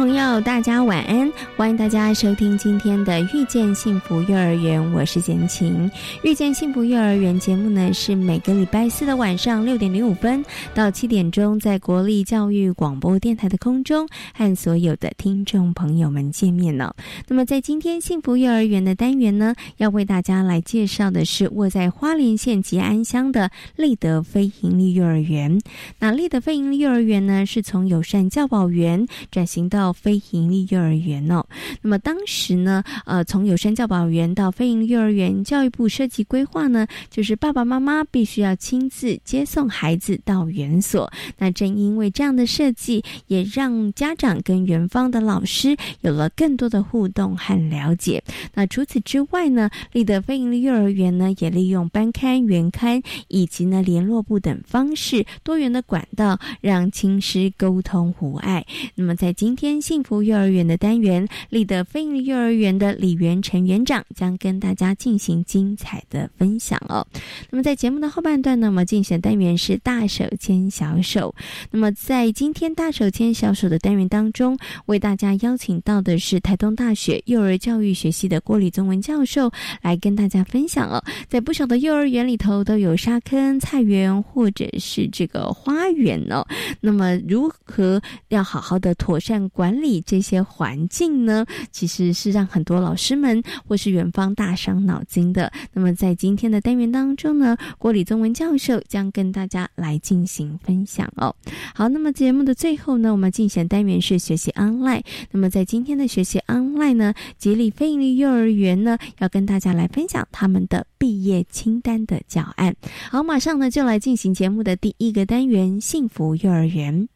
朋友，大家晚安！欢迎大家收听今天的《遇见幸福幼儿园》，我是简晴。《遇见幸福幼儿园》节目呢，是每个礼拜四的晚上六点零五分到七点钟，在国立教育广播电台的空中和所有的听众朋友们见面了。那么，在今天幸福幼儿园的单元呢，要为大家来介绍的是卧在花莲县吉安乡的立德非营利幼儿园。那立德非营利幼儿园呢，是从友善教保员转型到非营利幼儿园哦，那么当时呢，呃，从有声教保员到非营利幼儿园，教育部设计规划呢，就是爸爸妈妈必须要亲自接送孩子到园所。那正因为这样的设计，也让家长跟园方的老师有了更多的互动和了解。那除此之外呢，立德非营利幼儿园呢，也利用班刊、园刊以及呢联络部等方式，多元的管道，让亲师沟通互爱。那么在今天。幸福幼儿园的单元，立德飞利幼儿园的李元成园长将跟大家进行精彩的分享哦。那么在节目的后半段呢，我们进行的单元是大手牵小手。那么在今天大手牵小手的单元当中，为大家邀请到的是台东大学幼儿教育学系的郭李宗文教授来跟大家分享哦。在不少的幼儿园里头都有沙坑、菜园或者是这个花园哦。那么如何要好好的妥善管？管理这些环境呢，其实是让很多老师们或是园方大伤脑筋的。那么在今天的单元当中呢，郭李宗文教授将跟大家来进行分享哦。好，那么节目的最后呢，我们进行单元是学习 online。那么在今天的学习 online 呢，吉利非盈利幼儿园呢，要跟大家来分享他们的毕业清单的教案。好，马上呢就来进行节目的第一个单元——幸福幼儿园。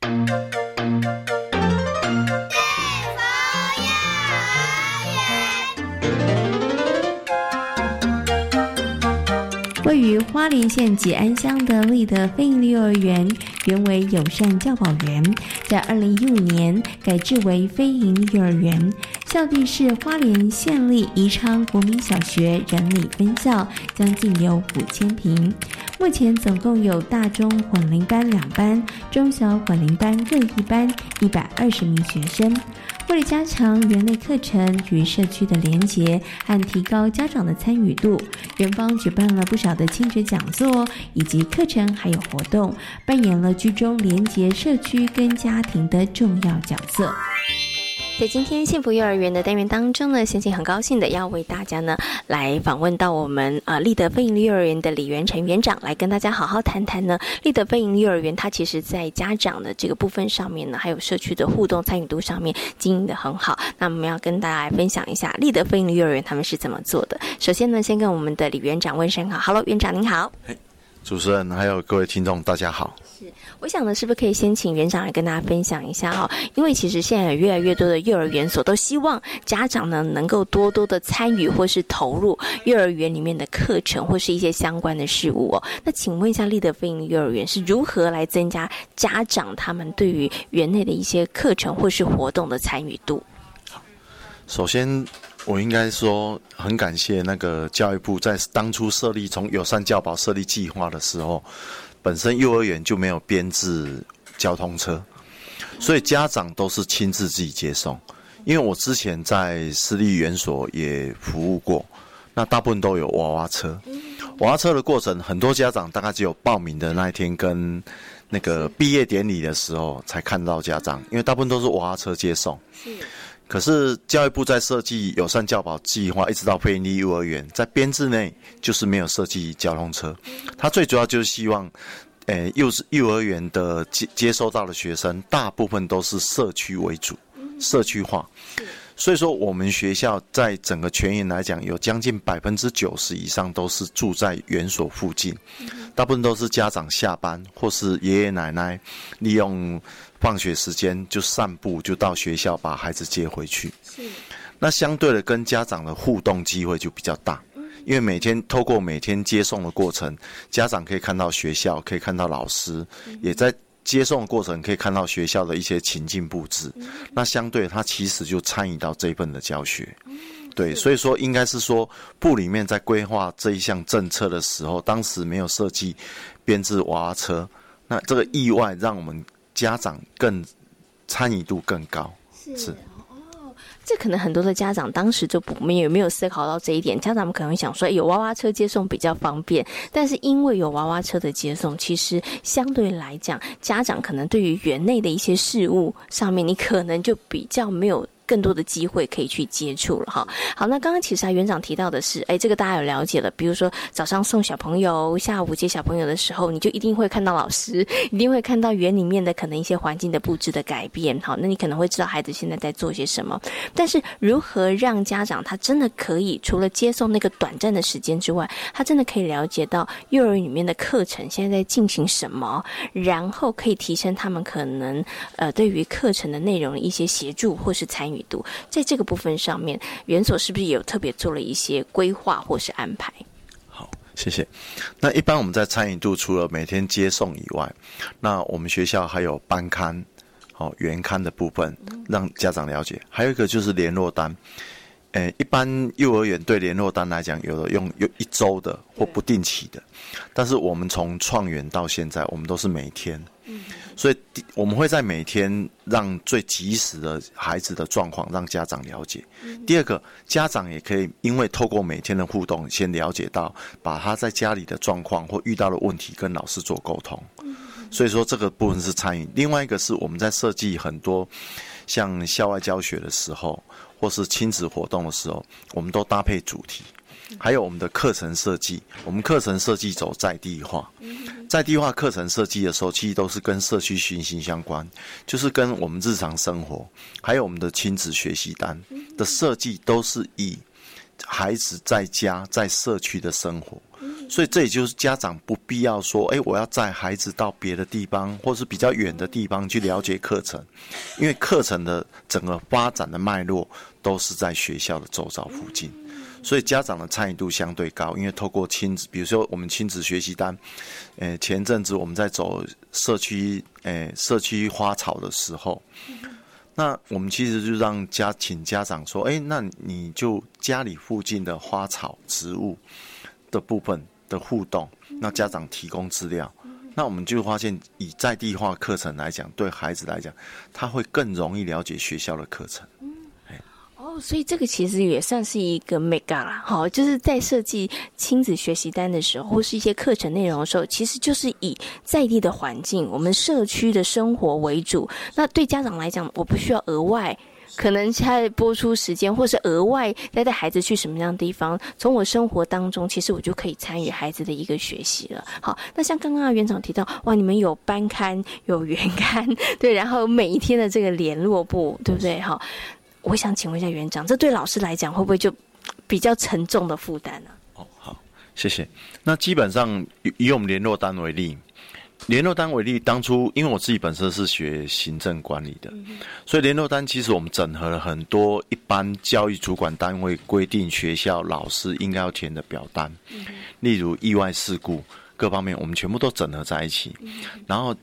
位于花莲县吉安乡的立德飞利幼儿园，原为友善教保园，在二零一五年改制为非营利幼儿园，校地是花莲县立宜昌国民小学人理分校，将近有五千平。目前总共有大中混龄班两班，中小混龄班各一班，一百二十名学生。为了加强园内课程与社区的连结和提高家长的参与度，园方举办了不少的亲子讲座以及课程，还有活动，扮演了居中连结社区跟家庭的重要角色。在今天幸福幼儿园的单元当中呢，先前很高兴的要为大家呢来访问到我们啊立德飞营利幼儿园的李元成园长，来跟大家好好谈谈呢立德飞营利幼儿园它其实在家长的这个部分上面呢，还有社区的互动参与度上面经营的很好。那我们要跟大家来分享一下立德飞营利幼儿园他们是怎么做的。首先呢，先跟我们的李园长问声好，Hello，园长您好。主持人还有各位听众，大家好。是，我想呢，是不是可以先请园长来跟大家分享一下哈？因为其实现在有越来越多的幼儿园所都希望家长呢能够多多的参与或是投入幼儿园里面的课程或是一些相关的事物哦。那请问一下，立德飞鹰幼儿园是如何来增加家长他们对于园内的一些课程或是活动的参与度？好，首先。我应该说很感谢那个教育部在当初设立从友善教保设立计划的时候，本身幼儿园就没有编制交通车，所以家长都是亲自自己接送。因为我之前在私立园所也服务过，那大部分都有娃娃车，娃娃车的过程，很多家长大概只有报名的那一天跟那个毕业典礼的时候才看到家长，因为大部分都是娃娃车接送。可是教育部在设计友善教保计划，一直到非营利幼儿园，在编制内就是没有设计交通车。它最主要就是希望，诶，幼幼儿园的接接收到的学生，大部分都是社区为主，社区化。所以说，我们学校在整个全员来讲，有将近百分之九十以上都是住在园所附近，大部分都是家长下班或是爷爷奶奶利用放学时间就散步，就到学校把孩子接回去。是，那相对的跟家长的互动机会就比较大，因为每天透过每天接送的过程，家长可以看到学校，可以看到老师，也在。接送的过程可以看到学校的一些情境布置，那相对他其实就参与到这一份的教学，对，所以说应该是说部里面在规划这一项政策的时候，当时没有设计编制娃娃车，那这个意外让我们家长更参与度更高，是。这可能很多的家长当时就不没有没有思考到这一点，家长们可能会想说，有娃娃车接送比较方便，但是因为有娃娃车的接送，其实相对来讲，家长可能对于园内的一些事物上面，你可能就比较没有。更多的机会可以去接触了哈。好，那刚刚其实啊，园长提到的是，哎，这个大家有了解了。比如说早上送小朋友，下午接小朋友的时候，你就一定会看到老师，一定会看到园里面的可能一些环境的布置的改变。好，那你可能会知道孩子现在在做些什么。但是如何让家长他真的可以除了接送那个短暂的时间之外，他真的可以了解到幼儿园里面的课程现在在进行什么，然后可以提升他们可能呃对于课程的内容的一些协助或是参与。度在这个部分上面，园所是不是也有特别做了一些规划或是安排？好，谢谢。那一般我们在参与度除了每天接送以外，那我们学校还有班刊、好原刊的部分，让家长了解。还有一个就是联络单。诶，一般幼儿园对联络单来讲，有的用有一周的或不定期的，但是我们从创园到现在，我们都是每天。所以，我们会在每天让最及时的孩子的状况让家长了解。第二个，家长也可以因为透过每天的互动，先了解到把他在家里的状况或遇到的问题跟老师做沟通。所以说，这个部分是参与。另外一个是我们在设计很多像校外教学的时候，或是亲子活动的时候，我们都搭配主题。还有我们的课程设计，我们课程设计走在地化，在地化课程设计的时候，其实都是跟社区循行相关，就是跟我们日常生活，还有我们的亲子学习单的设计，都是以孩子在家在社区的生活，所以这也就是家长不必要说，哎，我要载孩子到别的地方，或是比较远的地方去了解课程，因为课程的整个发展的脉络都是在学校的周遭附近。所以家长的参与度相对高，因为透过亲子，比如说我们亲子学习单，诶，前阵子我们在走社区，诶，社区花草的时候，那我们其实就让家请家长说，哎，那你就家里附近的花草植物的部分的互动，那家长提供资料，那我们就发现以在地化课程来讲，对孩子来讲，他会更容易了解学校的课程。所以这个其实也算是一个 mega 啦，好，就是在设计亲子学习单的时候，或是一些课程内容的时候，其实就是以在地的环境、我们社区的生活为主。那对家长来讲，我不需要额外可能在播出时间，或是额外带带孩子去什么样的地方，从我生活当中，其实我就可以参与孩子的一个学习了。好，那像刚刚啊园长提到，哇，你们有班刊、有园刊，对，然后每一天的这个联络部，对不对？好。我想请问一下园长，这对老师来讲会不会就比较沉重的负担呢？哦，好，谢谢。那基本上以我们联络单为例，联络单为例，当初因为我自己本身是学行政管理的，所以联络单其实我们整合了很多一般教育主管单位规定学校老师应该要填的表单，例如意外事故各方面，我们全部都整合在一起。然后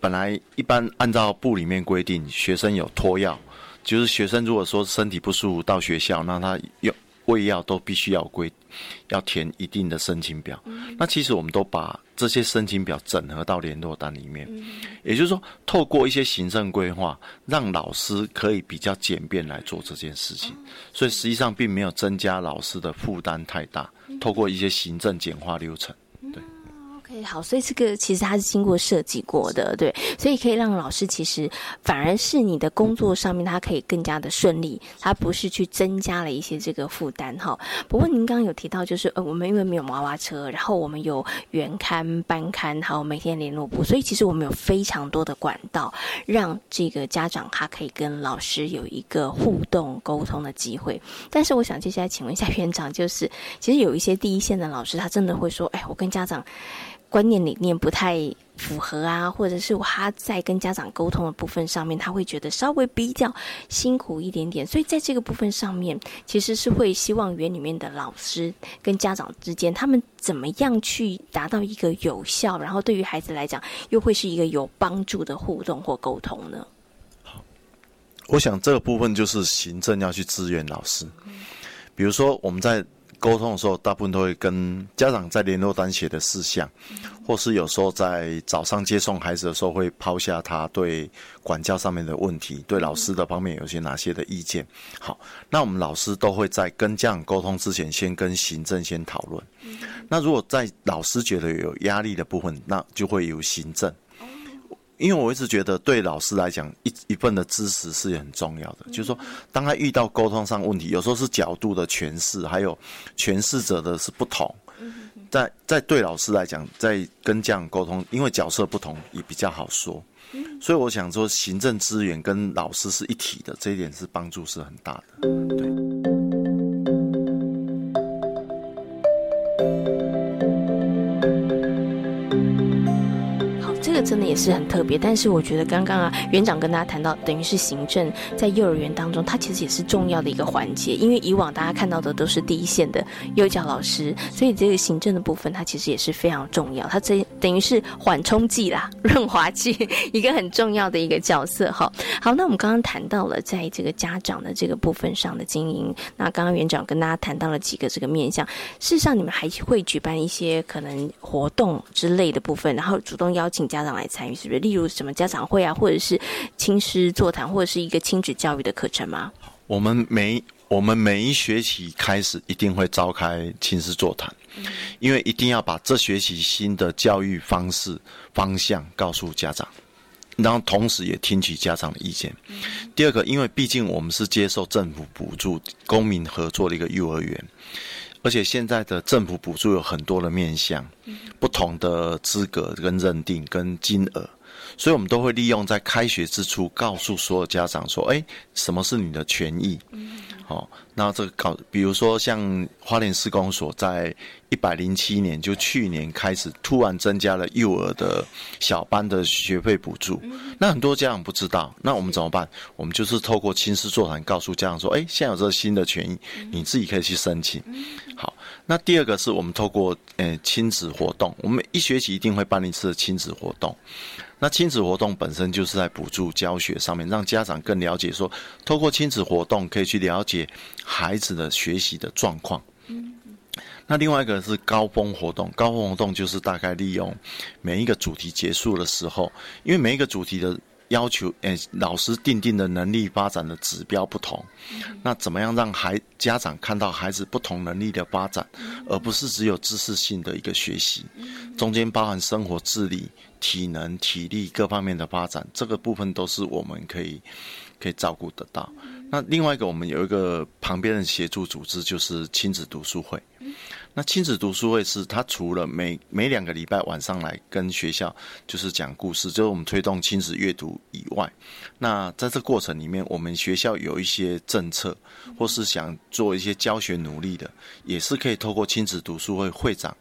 本来一般按照部里面规定，学生有托药。就是学生如果说身体不舒服到学校，那他要喂药都必须要归，要填一定的申请表。那其实我们都把这些申请表整合到联络单里面，也就是说，透过一些行政规划，让老师可以比较简便来做这件事情。所以实际上并没有增加老师的负担太大。透过一些行政简化流程。OK，好，所以这个其实它是经过设计过的，对，所以可以让老师其实反而是你的工作上面，它可以更加的顺利，它不是去增加了一些这个负担哈。不过您刚刚有提到，就是呃，我们因为没有娃娃车，然后我们有原刊、班刊，还有每天联络部，所以其实我们有非常多的管道，让这个家长他可以跟老师有一个互动沟通的机会。但是我想接下来请问一下 园长，就是其实有一些第一线的老师，他真的会说，哎，我跟家长。观念理念不太符合啊，或者是他在跟家长沟通的部分上面，他会觉得稍微比较辛苦一点点，所以在这个部分上面，其实是会希望园里面的老师跟家长之间，他们怎么样去达到一个有效，然后对于孩子来讲，又会是一个有帮助的互动或沟通呢？好，我想这个部分就是行政要去支援老师，比如说我们在。沟通的时候，大部分都会跟家长在联络单写的事项，或是有时候在早上接送孩子的时候，会抛下他对管教上面的问题，对老师的方面有些哪些的意见。好，那我们老师都会在跟家长沟通之前，先跟行政先讨论。那如果在老师觉得有压力的部分，那就会有行政。因为我一直觉得，对老师来讲，一一份的知识是很重要的。就是说，当他遇到沟通上问题，有时候是角度的诠释，还有诠释者的是不同。在在对老师来讲，在跟家长沟通，因为角色不同，也比较好说。所以我想说，行政资源跟老师是一体的，这一点是帮助是很大的。对。真的也是很特别，但是我觉得刚刚啊，园长跟大家谈到，等于是行政在幼儿园当中，它其实也是重要的一个环节。因为以往大家看到的都是第一线的幼教老师，所以这个行政的部分，它其实也是非常重要。它这等于是缓冲剂啦、润滑剂，一个很重要的一个角色。哈，好，那我们刚刚谈到了在这个家长的这个部分上的经营，那刚刚园长跟大家谈到了几个这个面向。事实上，你们还会举办一些可能活动之类的部分，然后主动邀请家长。来参与是不是？例如什么家长会啊，或者是亲师座谈，或者是一个亲子教育的课程吗？我们每我们每一学期开始一定会召开亲师座谈，因为一定要把这学期新的教育方式方向告诉家长，然后同时也听取家长的意见。第二个，因为毕竟我们是接受政府补助、公民合作的一个幼儿园。而且现在的政府补助有很多的面向，不同的资格跟认定跟金额，所以我们都会利用在开学之初告诉所有家长说：“哎，什么是你的权益？”好，那这个搞，比如说像花莲施工所在一百零七年，就去年开始突然增加了幼儿的小班的学费补助，那很多家长不知道，那我们怎么办？我们就是透过亲师座谈，告诉家长说：，哎，现在有这个新的权益，你自己可以去申请。好，那第二个是我们透过呃亲子活动，我们一学期一定会办一次亲子活动。那亲子活动本身就是在补助教学上面，让家长更了解说，透过亲子活动可以去了解孩子的学习的状况。那另外一个是高峰活动，高峰活动就是大概利用每一个主题结束的时候，因为每一个主题的。要求诶，老师定定的能力发展的指标不同，那怎么样让孩家长看到孩子不同能力的发展，而不是只有知识性的一个学习，中间包含生活自理、体能、体力各方面的发展，这个部分都是我们可以可以照顾得到。那另外一个，我们有一个旁边的协助组织，就是亲子读书会。那亲子读书会是，他除了每每两个礼拜晚上来跟学校就是讲故事，就是我们推动亲子阅读以外，那在这过程里面，我们学校有一些政策，或是想做一些教学努力的，也是可以透过亲子读书会会长，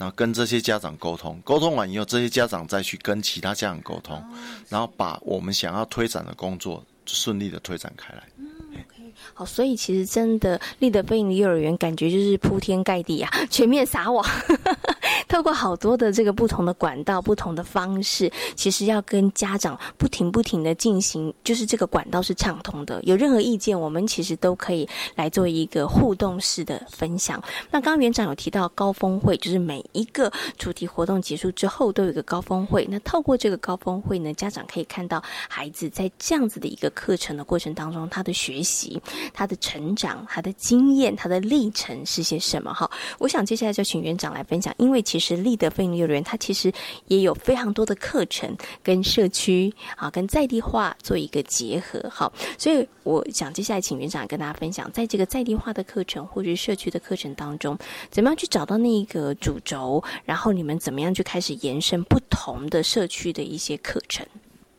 然后跟这些家长沟通，沟通完以后，这些家长再去跟其他家长沟通，然后把我们想要推展的工作顺利的推展开来。好，所以其实真的立德飞影的幼儿园感觉就是铺天盖地啊，全面撒网，透过好多的这个不同的管道、不同的方式，其实要跟家长不停不停的进行，就是这个管道是畅通的。有任何意见，我们其实都可以来做一个互动式的分享。那刚刚园长有提到高峰会，就是每一个主题活动结束之后都有一个高峰会。那透过这个高峰会呢，家长可以看到孩子在这样子的一个课程的过程当中，他的学习。他的成长、他的经验、他的历程是些什么？哈，我想接下来就请园长来分享，因为其立德飞利幼儿园它其实也有非常多的课程跟社区啊，跟在地化做一个结合。好，所以我想接下来请园长跟大家分享，在这个在地化的课程或者是社区的课程当中，怎么样去找到那一个主轴，然后你们怎么样去开始延伸不同的社区的一些课程。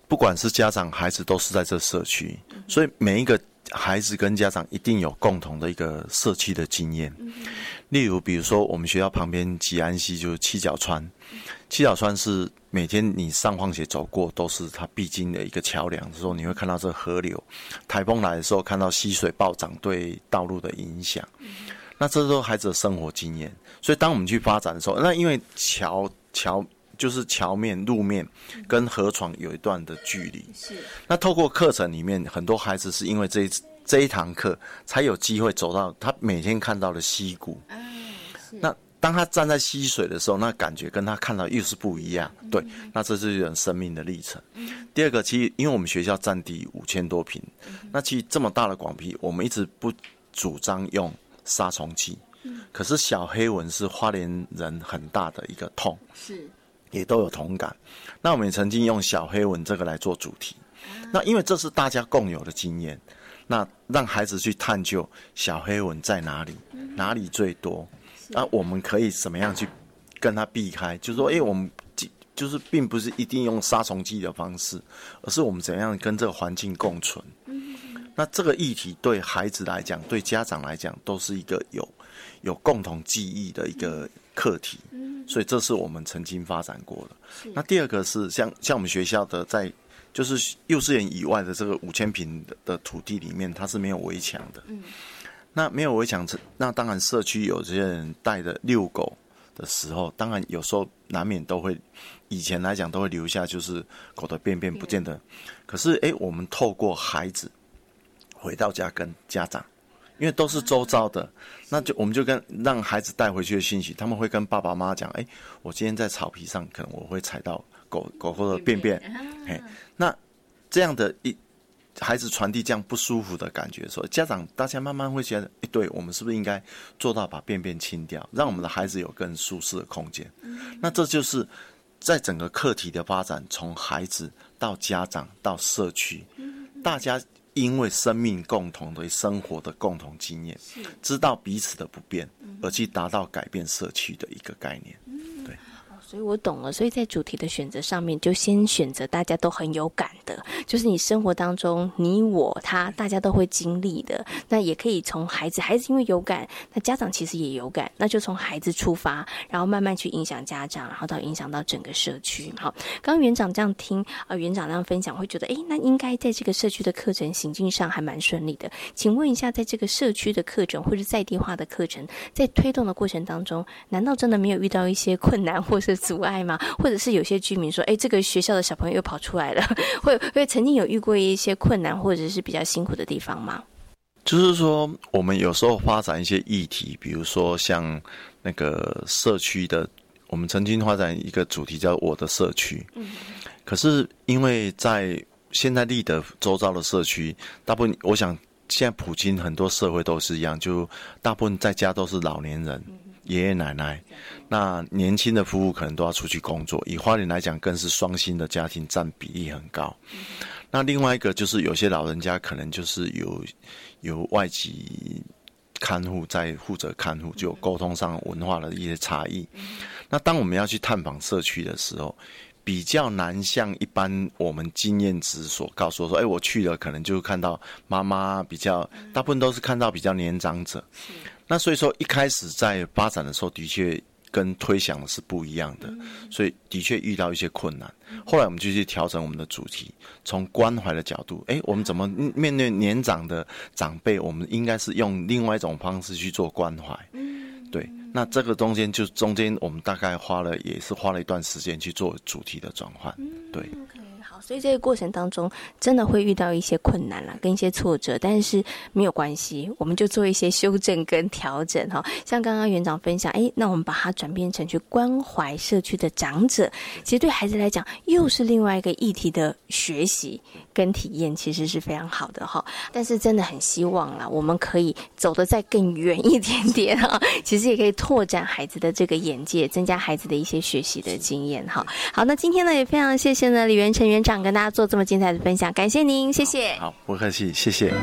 不管是家长孩子都是在这社区，所以每一个孩子跟家长一定有共同的一个社区的经验。例如，比如说我们学校旁边吉安溪就是七角川，七角川是每天你上放学走过都是它必经的一个桥梁的时候，你会看到这河流。台风来的时候，看到溪水暴涨对道路的影响。那这都是孩子的生活经验。所以当我们去发展的时候，那因为桥桥。就是桥面、路面跟河床有一段的距离。是。那透过课程里面，很多孩子是因为这一这一堂课，才有机会走到他每天看到的溪谷。那当他站在溪水的时候，那感觉跟他看到又是不一样。对。那这是一种生命的历程。第二个，其实因为我们学校占地五千多平，那其实这么大的广皮，我们一直不主张用杀虫剂。可是小黑蚊是花莲人很大的一个痛。是。也都有同感，那我们也曾经用小黑文这个来做主题，那因为这是大家共有的经验，那让孩子去探究小黑文在哪里，哪里最多，那我们可以怎么样去跟他避开？就是说，哎，我们就是并不是一定用杀虫剂的方式，而是我们怎样跟这个环境共存。那这个议题对孩子来讲，对家长来讲，都是一个有有共同记忆的一个课题。所以这是我们曾经发展过的。那第二个是像像我们学校的在就是幼稚园以外的这个五千平的土地里面，它是没有围墙的。嗯，那没有围墙，那当然社区有这些人带着遛狗的时候，当然有时候难免都会，以前来讲都会留下就是狗的便便，不见得。可是哎，我们透过孩子回到家跟家长。因为都是周遭的，那就我们就跟让孩子带回去的信息，他们会跟爸爸妈妈讲：哎，我今天在草皮上，可能我会踩到狗狗或者便便。哎，那这样的一孩子传递这样不舒服的感觉，说家长大家慢慢会觉得：哎，对我们是不是应该做到把便便清掉，让我们的孩子有更舒适的空间？那这就是在整个课题的发展，从孩子到家长到社区，大家。因为生命共同的生活的共同经验，知道彼此的不变，而去达到改变社区的一个概念。所以我懂了，所以在主题的选择上面，就先选择大家都很有感的，就是你生活当中你我他大家都会经历的。那也可以从孩子，孩子因为有感，那家长其实也有感，那就从孩子出发，然后慢慢去影响家长，然后到影响到整个社区。好，刚刚园长这样听啊，园长这样分享，会觉得哎，那应该在这个社区的课程行进上还蛮顺利的。请问一下，在这个社区的课程或者在地化的课程，在推动的过程当中，难道真的没有遇到一些困难，或是？阻碍吗？或者是有些居民说：“哎，这个学校的小朋友又跑出来了。”会会曾经有遇过一些困难，或者是比较辛苦的地方吗？就是说，我们有时候发展一些议题，比如说像那个社区的，我们曾经发展一个主题叫“我的社区”。嗯。可是因为在现在立德周遭的社区，大部分我想现在普京很多社会都是一样，就大部分在家都是老年人。爷爷奶奶，那年轻的夫妇可能都要出去工作。以花莲来讲，更是双薪的家庭占比例很高。那另外一个就是有些老人家可能就是有有外籍看护在负责看护，就沟通上文化的一些差异。那当我们要去探访社区的时候，比较难像一般我们经验值所告诉我说，哎，我去了可能就看到妈妈比较，大部分都是看到比较年长者。那所以说，一开始在发展的时候，的确跟推想的是不一样的，所以的确遇到一些困难。后来我们就去调整我们的主题，从关怀的角度，哎，我们怎么面对年长的长辈？我们应该是用另外一种方式去做关怀。对，那这个中间就中间我们大概花了也是花了一段时间去做主题的转换。对。所以这个过程当中，真的会遇到一些困难啦，跟一些挫折，但是没有关系，我们就做一些修正跟调整哈。像刚刚园长分享，哎，那我们把它转变成去关怀社区的长者，其实对孩子来讲，又是另外一个议题的学习跟体验，其实是非常好的哈。但是真的很希望啦，我们可以走得再更远一点点哈。其实也可以拓展孩子的这个眼界，增加孩子的一些学习的经验哈。好，那今天呢也非常谢谢呢李元成园长跟大家做这么精彩的分享，感谢您，谢谢。好，不客气，谢谢。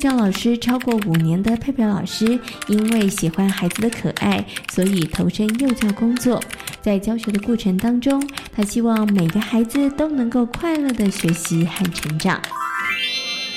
教老师超过五年的佩佩老师，因为喜欢孩子的可爱，所以投身幼教工作。在教学的过程当中，他希望每个孩子都能够快乐的学习和成长。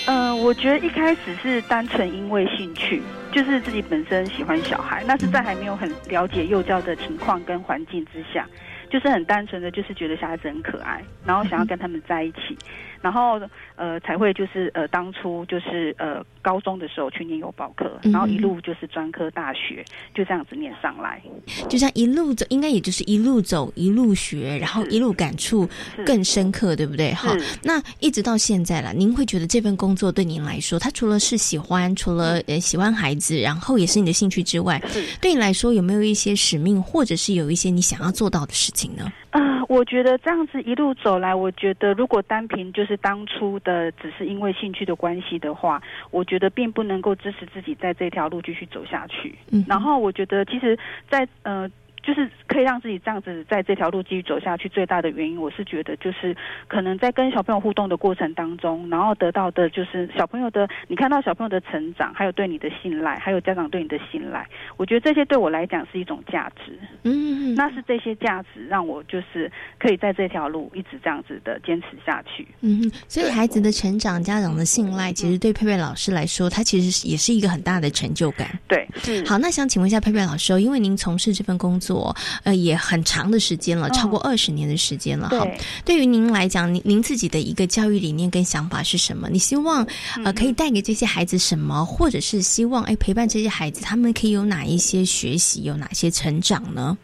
嗯，我觉得一开始是单纯因为兴趣，就是自己本身喜欢小孩，那是在还没有很了解幼教的情况跟环境之下，就是很单纯的就是觉得小孩子很可爱，然后想要跟他们在一起。然后呃才会就是呃当初就是呃高中的时候去念幼保科，然后一路就是专科大学就这样子念上来，就像一路走，应该也就是一路走一路学，然后一路感触更深刻，对不对？哈，那一直到现在了，您会觉得这份工作对您来说，它除了是喜欢，除了呃喜欢孩子，然后也是你的兴趣之外，对你来说有没有一些使命，或者是有一些你想要做到的事情呢？啊，我觉得这样子一路走来，我觉得如果单凭就是当初的只是因为兴趣的关系的话，我觉得并不能够支持自己在这条路继续走下去。嗯，然后我觉得其实，在呃。就是可以让自己这样子在这条路继续走下去，最大的原因，我是觉得就是可能在跟小朋友互动的过程当中，然后得到的就是小朋友的，你看到小朋友的成长，还有对你的信赖，还有家长对你的信赖，我觉得这些对我来讲是一种价值。嗯，那是这些价值让我就是可以在这条路一直这样子的坚持下去。嗯，所以孩子的成长，家长的信赖，其实对佩佩老师来说，他其实也是一个很大的成就感。对，好，那想请问一下佩佩老师，因为您从事这份工作。我呃也很长的时间了，超过二十年的时间了哈。对于您来讲，您您自己的一个教育理念跟想法是什么？你希望呃可以带给这些孩子什么，或者是希望哎陪伴这些孩子，他们可以有哪一些学习，有哪些成长呢？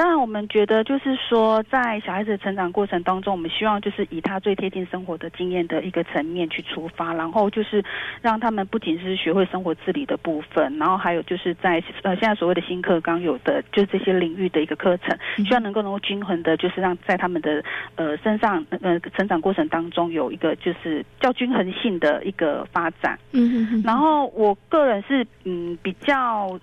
当然，我们觉得就是说，在小孩子的成长过程当中，我们希望就是以他最贴近生活的经验的一个层面去出发，然后就是让他们不仅是学会生活自理的部分，然后还有就是在呃现在所谓的新课纲有的就是这些领域的一个课程，希望能够能够均衡的，就是让在他们的呃身上呃成长过程当中有一个就是较均衡性的一个发展。嗯嗯。然后我个人是嗯比较。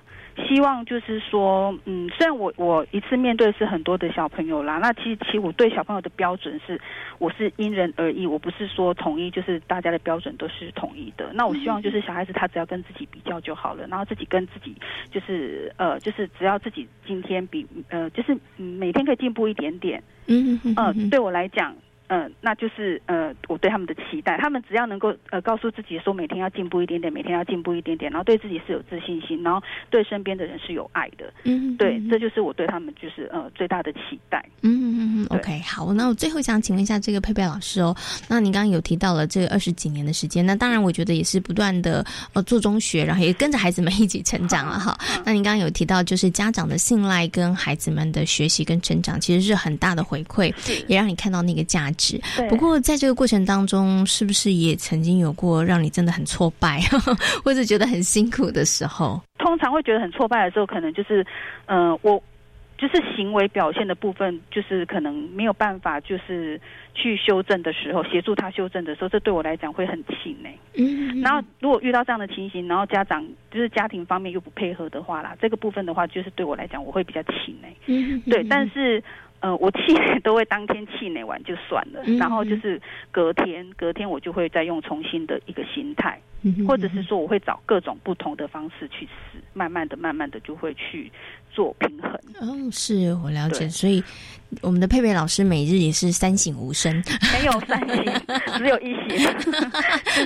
希望就是说，嗯，虽然我我一次面对是很多的小朋友啦，那其实其实我对小朋友的标准是，我是因人而异，我不是说统一，就是大家的标准都是统一的。那我希望就是小孩子他只要跟自己比较就好了，然后自己跟自己就是呃，就是只要自己今天比呃，就是每天可以进步一点点，嗯嗯嗯，对我来讲。嗯，那就是呃，我对他们的期待，他们只要能够呃告诉自己说每天要进步一点点，每天要进步一点点，然后对自己是有自信心，然后对身边的人是有爱的，嗯，对，这就是我对他们就是呃最大的期待。嗯嗯嗯，OK，好，那我最后想请问一下这个佩佩老师哦，那你刚刚有提到了这个二十几年的时间，那当然我觉得也是不断的呃做中学，然后也跟着孩子们一起成长了哈。那您刚刚有提到就是家长的信赖跟孩子们的学习跟成长，其实是很大的回馈，也让你看到那个价值。不过，在这个过程当中，是不是也曾经有过让你真的很挫败，或者觉得很辛苦的时候？通常会觉得很挫败的时候，可能就是，嗯，我就是行为表现的部分，就是可能没有办法，就是去修正的时候，协助他修正的时候，这对我来讲会很气馁。嗯，然后如果遇到这样的情形，然后家长就是家庭方面又不配合的话啦，这个部分的话，就是对我来讲，我会比较气馁。嗯，对，但是。呃，我气馁 都会当天气馁完就算了，然后就是隔天，隔天我就会再用重新的一个心态，或者是说我会找各种不同的方式去试，慢慢的、慢慢的就会去。做平衡，嗯，是我了解，所以我们的佩佩老师每日也是三省吾身，没有三省，只有一省，就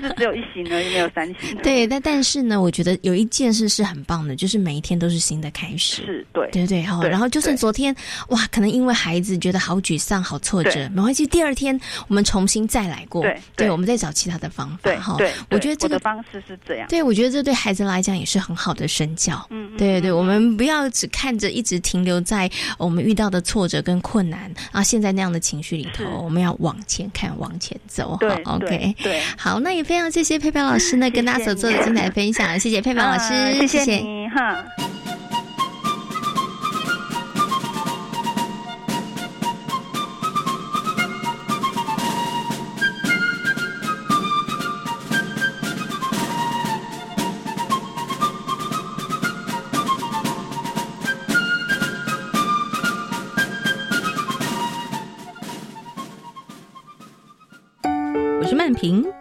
是只有一省而已，没有三省。对，但但是呢，我觉得有一件事是很棒的，就是每一天都是新的开始，是对，对对哈。然后就算昨天哇，可能因为孩子觉得好沮丧、好挫折，没关系，第二天我们重新再来过。对，对，我们再找其他的方法。哈，对，我觉得这个方式是这样。对，我觉得这对孩子来讲也是很好的身教。嗯，对对对，我们不要只看着一直停留在我们遇到的挫折跟困难啊，现在那样的情绪里头，我们要往前看，往前走。对，OK，对，好，那也非常谢谢佩佩老师呢，跟大家所做的精彩分享，谢谢佩佩老师，谢谢你哈。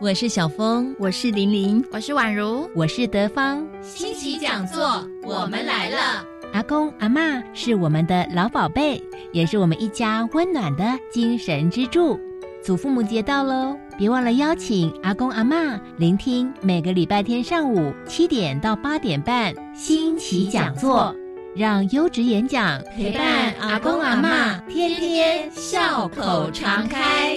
我是小峰，我是玲玲，我是宛如，我是德芳。新奇讲座，我们来了。阿公阿妈是我们的老宝贝，也是我们一家温暖的精神支柱。祖父母节到喽，别忘了邀请阿公阿妈聆听每个礼拜天上午七点到八点半新奇讲座，让优质演讲陪伴阿公阿妈，天天笑口常开。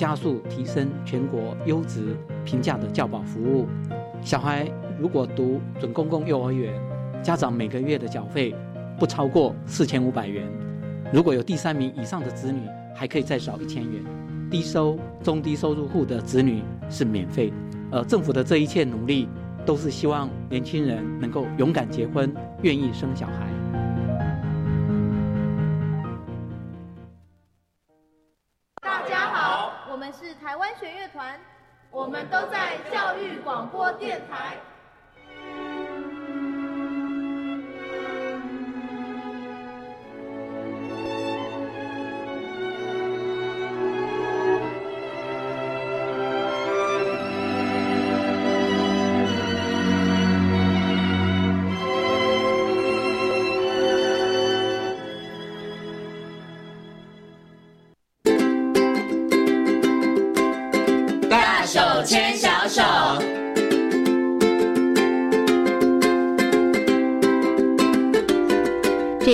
加速提升全国优质平价的教保服务。小孩如果读准公共幼儿园，家长每个月的缴费不超过四千五百元。如果有第三名以上的子女，还可以再少一千元。低收、中低收入户的子女是免费。而政府的这一切努力，都是希望年轻人能够勇敢结婚，愿意生小孩。台湾弦乐团，我们都在教育广播电台。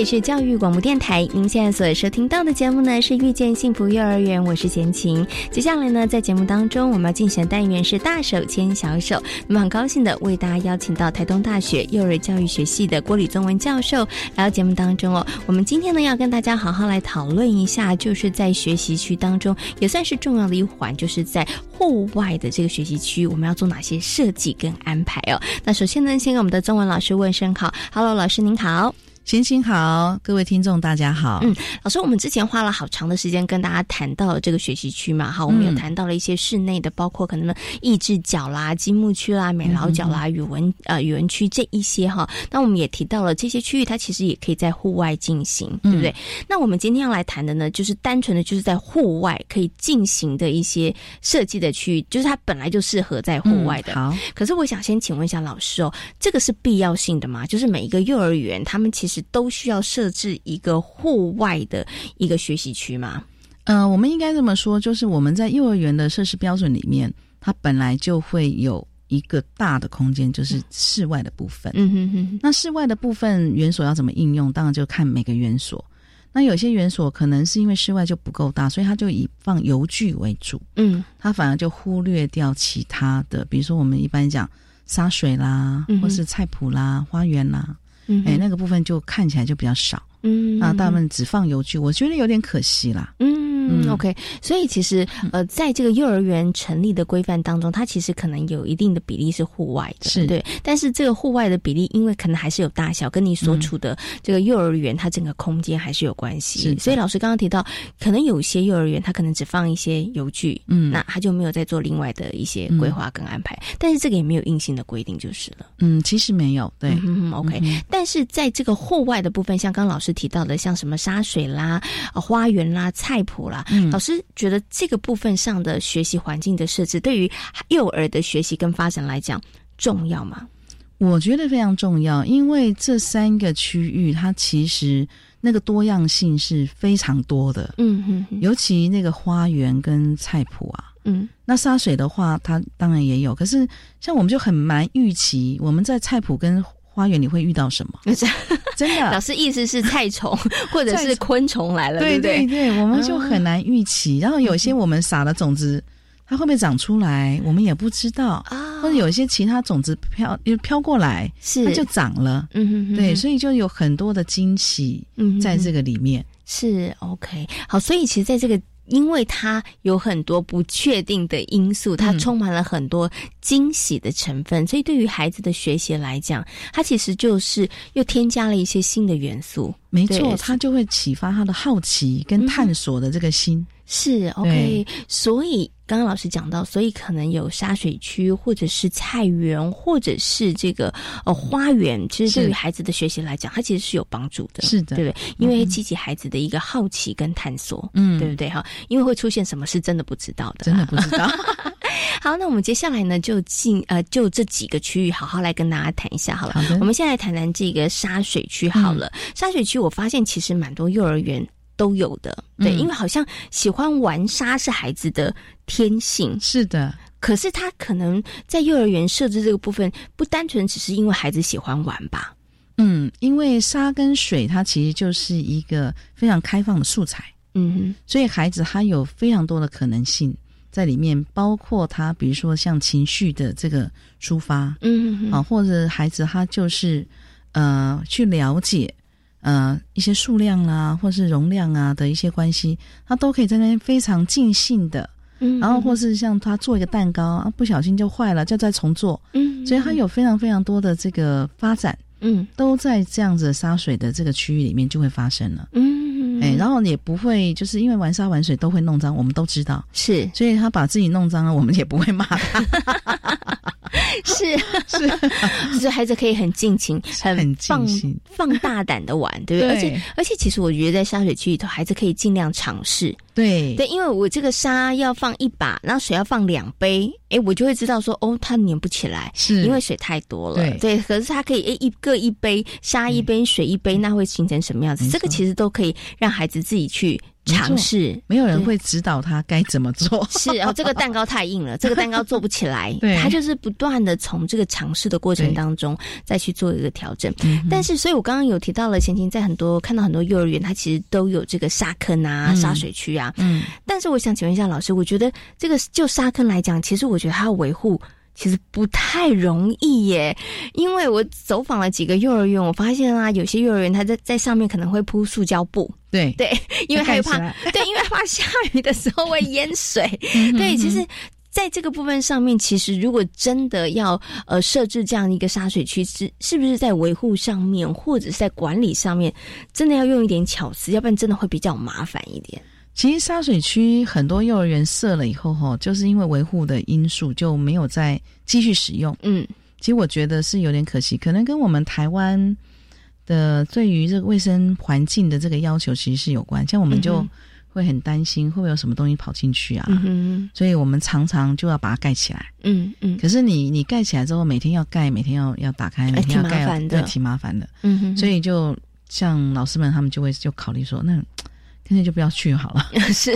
是教育广播电台，您现在所收听到的节目呢是遇见幸福幼儿园，我是贤琴。接下来呢，在节目当中，我们要进行的单元是大手牵小手。那么很高兴的为大家邀请到台东大学幼儿教育学系的郭李宗文教授来到节目当中哦。我们今天呢要跟大家好好来讨论一下，就是在学习区当中也算是重要的一环，就是在户外的这个学习区，我们要做哪些设计跟安排哦。那首先呢，先跟我们的中文老师问声好，Hello，老师您好。行行好，各位听众大家好。嗯，老师，我们之前花了好长的时间跟大家谈到了这个学习区嘛，哈，我们有谈到了一些室内的，包括可能益智角啦、积木区啦、美劳角啦、语文呃语文区这一些哈。那我们也提到了这些区域，它其实也可以在户外进行，对不对？那我们今天要来谈的呢，就是单纯的就是在户外可以进行的一些设计的区域，就是它本来就适合在户外的。好，可是我想先请问一下老师哦，这个是必要性的吗？就是每一个幼儿园，他们其实都需要设置一个户外的一个学习区吗？呃，我们应该这么说，就是我们在幼儿园的设施标准里面，它本来就会有一个大的空间，就是室外的部分。嗯哼哼。那室外的部分园所要怎么应用，当然就看每个园所。那有些园所可能是因为室外就不够大，所以它就以放游具为主。嗯，它反而就忽略掉其他的，比如说我们一般讲洒水啦，或是菜圃啦、花园啦。哎，那个部分就看起来就比较少，嗯，啊大部分只放邮具，我觉得有点可惜啦。嗯，嗯，OK。所以其实呃，在这个幼儿园成立的规范当中，它其实可能有一定的比例是户外的，是对。但是这个户外的比例，因为可能还是有大小，跟你所处的这个幼儿园它整个空间还是有关系。所以老师刚刚提到，可能有些幼儿园它可能只放一些游具，嗯，那他就没有再做另外的一些规划跟安排。但是这个也没有硬性的规定就是了。嗯，其实没有，对，OK。但是在这个户外的部分，像刚刚老师提到的，像什么沙水啦、花园啦、菜谱啦，老师觉得这个部分上的学习环境的设置，对于幼儿的学习跟发展来讲重要吗？我觉得非常重要，因为这三个区域它其实那个多样性是非常多的。嗯嗯，尤其那个花园跟菜谱啊，嗯，那沙水的话，它当然也有，可是像我们就很难预期我们在菜谱跟。花园你会遇到什么？真的，老师意思是菜虫 或者是昆虫来了，对对对，我们就很难预期。然后有些我们撒的种子，它会不会长出来，我们也不知道啊。或者有一些其他种子飘又飘过来，是它就长了，嗯哼，对，所以就有很多的惊喜在这个里面。是 OK，好，所以其实在这个。因为它有很多不确定的因素，它充满了很多惊喜的成分，所以对于孩子的学习来讲，它其实就是又添加了一些新的元素。没错，它就会启发他的好奇跟探索的这个心。是 OK，所以刚刚老师讲到，所以可能有沙水区，或者是菜园，或者是这个呃花园，其实对于孩子的学习来讲，它其实是有帮助的，是的，对不对？因为激起孩子的一个好奇跟探索，嗯，对不对？哈，因为会出现什么是真的不知道的，真的不知道。好，那我们接下来呢，就进呃，就这几个区域好好来跟大家谈一下好了。我们先来谈谈这个沙水区好了。沙水区，我发现其实蛮多幼儿园。都有的，对，因为好像喜欢玩沙是孩子的天性，是的。可是他可能在幼儿园设置这个部分，不单纯只是因为孩子喜欢玩吧？嗯，因为沙跟水，它其实就是一个非常开放的素材，嗯哼，所以孩子他有非常多的可能性在里面，包括他比如说像情绪的这个抒发，嗯哼啊，或者孩子他就是呃去了解。呃，一些数量啦，或是容量啊的一些关系，他都可以在那边非常尽兴的，嗯，然后或是像他做一个蛋糕啊，不小心就坏了，就再重做，嗯，所以他有非常非常多的这个发展，嗯，都在这样子杀水的这个区域里面就会发生了，嗯，哎，然后也不会就是因为玩沙玩水都会弄脏，我们都知道。是，所以他把自己弄脏了，我们也不会骂他。是 是，所 以孩子可以很尽情、很放放大胆的玩，对不对？而且而且，其实我觉得在沙水区里头，孩子可以尽量尝试。对对，因为我这个沙要放一把，然后水要放两杯，哎，我就会知道说，哦，它粘不起来，是因为水太多了。对对，可是它可以哎一个一杯沙一杯水一杯，那会形成什么样子？这个其实都可以让孩子自己去。尝试，没有人会指导他该怎么做。是哦，这个蛋糕太硬了，这个蛋糕做不起来。对，他就是不断的从这个尝试的过程当中再去做一个调整。但是，所以我刚刚有提到了，前晴在很多看到很多幼儿园，它其实都有这个沙坑啊、沙水区啊。嗯，但是我想请问一下老师，我觉得这个就沙坑来讲，其实我觉得它要维护。其实不太容易耶，因为我走访了几个幼儿园，我发现啊，有些幼儿园它在在上面可能会铺塑胶布，对。对，因为害怕，对，因为怕下雨的时候会淹水。对，其实在这个部分上面，其实如果真的要呃设置这样一个沙水区，是是不是在维护上面或者是在管理上面，真的要用一点巧思，要不然真的会比较麻烦一点。其实沙水区很多幼儿园设了以后，哈，就是因为维护的因素就没有再继续使用。嗯，其实我觉得是有点可惜，可能跟我们台湾的对于这个卫生环境的这个要求其实是有关。像我们就会很担心会不会有什么东西跑进去啊，嗯所以我们常常就要把它盖起来。嗯嗯。可是你你盖起来之后，每天要盖，每天要要打开，每天要盖，对，挺麻烦的。嗯哼。所以就像老师们他们就会就考虑说那。现在就不要去好了，是。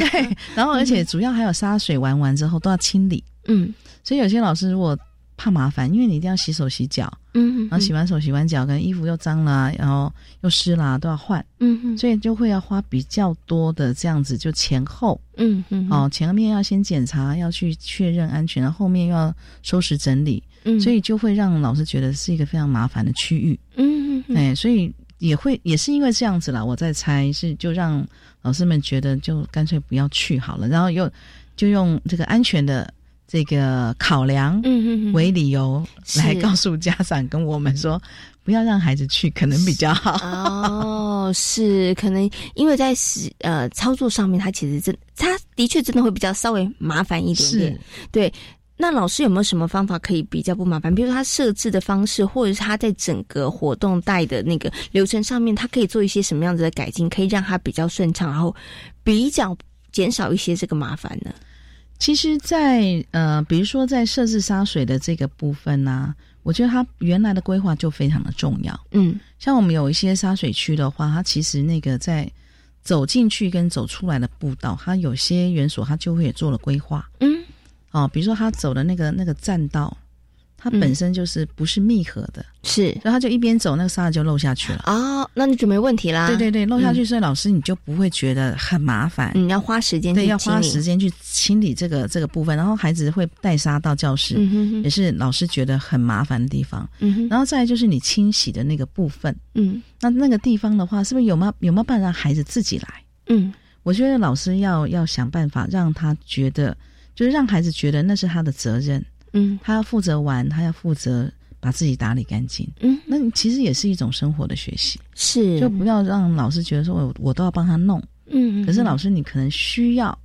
然后，而且主要还有沙水玩完之后都要清理，嗯。所以有些老师如果怕麻烦，因为你一定要洗手洗脚，嗯。然后洗完手洗完脚，跟衣服又脏了，然后又湿了，都要换，嗯。所以就会要花比较多的这样子，就前后，嗯嗯。哦，前面要先检查，要去确认安全，然后后面又要收拾整理，嗯。所以就会让老师觉得是一个非常麻烦的区域，嗯。哎，所以。也会也是因为这样子啦，我在猜是就让老师们觉得就干脆不要去好了，然后又就用这个安全的这个考量嗯为理由来告诉家长跟我们说，不要让孩子去，可能比较好。哦，是可能因为在使呃操作上面，它其实真它的确真的会比较稍微麻烦一点点，对。那老师有没有什么方法可以比较不麻烦？比如说他设置的方式，或者是他在整个活动带的那个流程上面，他可以做一些什么样子的改进，可以让他比较顺畅，然后比较减少一些这个麻烦呢？其实，在呃，比如说在设置沙水的这个部分呢，我觉得他原来的规划就非常的重要。嗯，像我们有一些沙水区的话，它其实那个在走进去跟走出来的步道，它有些园所它就会也做了规划。嗯。哦，比如说他走的那个那个栈道，它本身就是不是密合的，是，所以他就一边走，那个沙子就漏下去了。哦，那你就没问题啦。对对对，漏下去，所以老师你就不会觉得很麻烦。嗯，要花时间，对，要花时间去清理这个这个部分，然后孩子会带沙到教室，也是老师觉得很麻烦的地方。嗯哼，然后再来就是你清洗的那个部分，嗯，那那个地方的话，是不是有没有有没有办法让孩子自己来？嗯，我觉得老师要要想办法让他觉得。就是让孩子觉得那是他的责任，嗯，他要负责玩，他要负责把自己打理干净，嗯，那你其实也是一种生活的学习，是，就不要让老师觉得说我我都要帮他弄，嗯，可是老师你可能需要，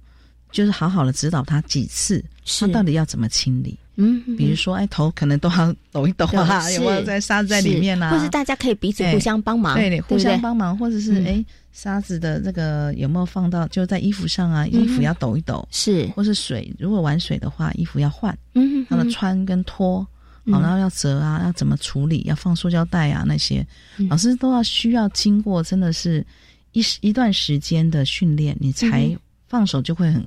就是好好的指导他几次，他到底要怎么清理，嗯，比如说哎头可能都要抖一抖啊，有没有在沙子在里面啊，或是大家可以彼此互相帮忙，对，互相帮忙，或者是哎。沙子的这个有没有放到就在衣服上啊？衣服要抖一抖，是，或是水，如果玩水的话，衣服要换，嗯，它的穿跟脱，好，然后要折啊，要怎么处理？要放塑胶袋啊，那些。老师都要需要经过，真的是一一段时间的训练，你才放手就会很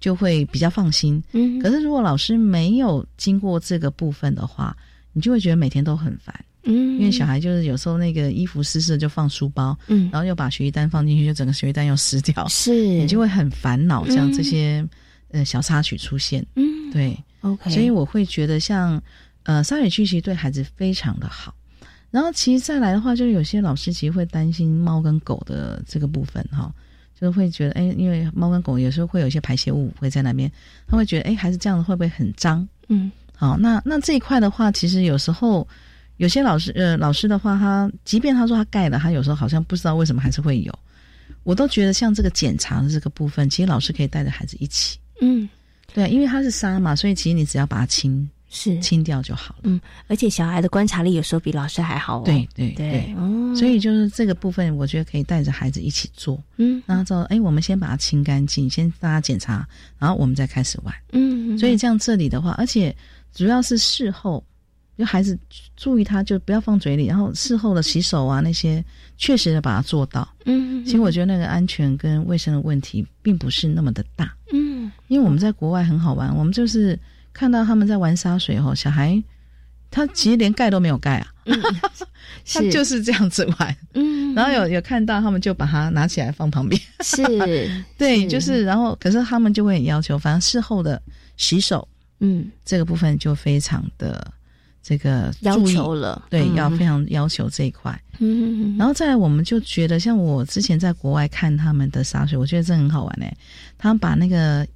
就会比较放心。嗯，可是如果老师没有经过这个部分的话，你就会觉得每天都很烦。嗯，因为小孩就是有时候那个衣服湿湿就放书包，嗯，然后又把学习单放进去，就整个学习单又湿掉，是，你就会很烦恼。像这些呃小插曲出现，嗯，对，OK，所以我会觉得像呃沙水区其实对孩子非常的好。然后其实再来的话，就是有些老师其实会担心猫跟狗的这个部分哈，就是会觉得哎，因为猫跟狗有时候会有一些排泄物会在那边，他会觉得哎，孩子这样子会不会很脏？嗯，好，那那这一块的话，其实有时候。有些老师，呃，老师的话，他即便他说他盖了，他有时候好像不知道为什么还是会有。我都觉得像这个检查的这个部分，其实老师可以带着孩子一起。嗯，对，因为它是沙嘛，所以其实你只要把它清是清掉就好了。嗯，而且小孩的观察力有时候比老师还好哦。对对对，哦，所以就是这个部分，我觉得可以带着孩子一起做。嗯，然后之后，哎，我们先把它清干净，先大家检查，然后我们再开始玩。嗯，所以这样这里的话，而且主要是事后。就孩子注意，他就不要放嘴里，然后事后的洗手啊那些，确实的把它做到。嗯，其实我觉得那个安全跟卫生的问题并不是那么的大。嗯，因为我们在国外很好玩，我们就是看到他们在玩沙水后，小孩他其实连盖都没有盖啊，他就是这样子玩。嗯，然后有有看到他们就把它拿起来放旁边。是，对，就是然后可是他们就会很要求，反正事后的洗手，嗯，这个部分就非常的。这个要求了，对，要非常要求这一块。嗯，然后再来，我们就觉得，像我之前在国外看他们的洒水，我觉得这很好玩哎。他们把那个，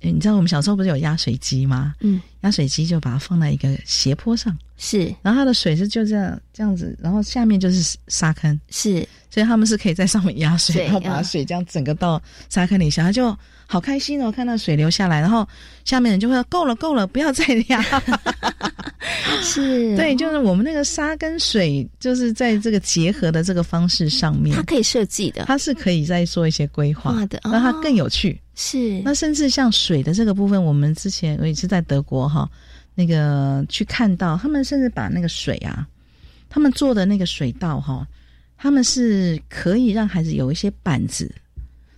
你知道我们小时候不是有压水机吗？嗯，压水机就把它放在一个斜坡上，是。然后它的水是就这样这样子，然后下面就是沙坑，是。所以他们是可以在上面压水，然后把水这样整个到沙坑里，下，他就好开心哦，看到水流下来，然后下面人就会说够了够了，不要再压。是对，就是我们那个沙跟水，就是在这个结合的这个方式上面，它可以设计的，它是可以再做一些规划的，让它更有趣。是，那甚至像水的这个部分，我们之前我也是在德国哈，那个去看到他们甚至把那个水啊，他们做的那个水道哈，他们是可以让孩子有一些板子，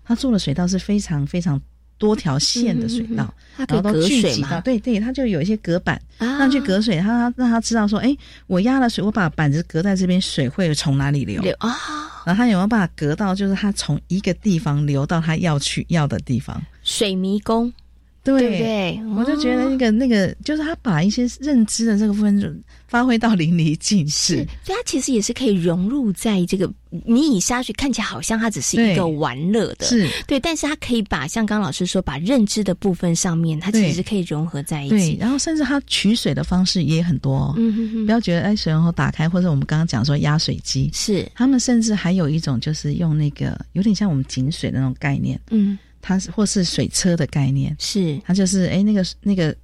他做的水道是非常非常。多条线的水道，然后都聚集到，对对，它就有一些隔板，让去隔水，他让他知道说，哎，我压了水，我把板子隔在这边，水会从哪里流啊？然后他有没有办法隔到，就是他从一个地方流到他要去要的地方？水迷宫，对。对不对？我就觉得那个那个，就是他把一些认知的这个部分发挥到淋漓尽致，所以他其实也是可以融入在这个你以沙水看起来好像它只是一个玩乐的，是。对，但是他可以把像刚老师说，把认知的部分上面，它其实可以融合在一起。对，然后甚至他取水的方式也很多，嗯哼哼，不要觉得哎水龙头打开，或者我们刚刚讲说压水机，是。他们甚至还有一种就是用那个有点像我们井水的那种概念，嗯。它是或是水车的概念，是。它就是哎那个那个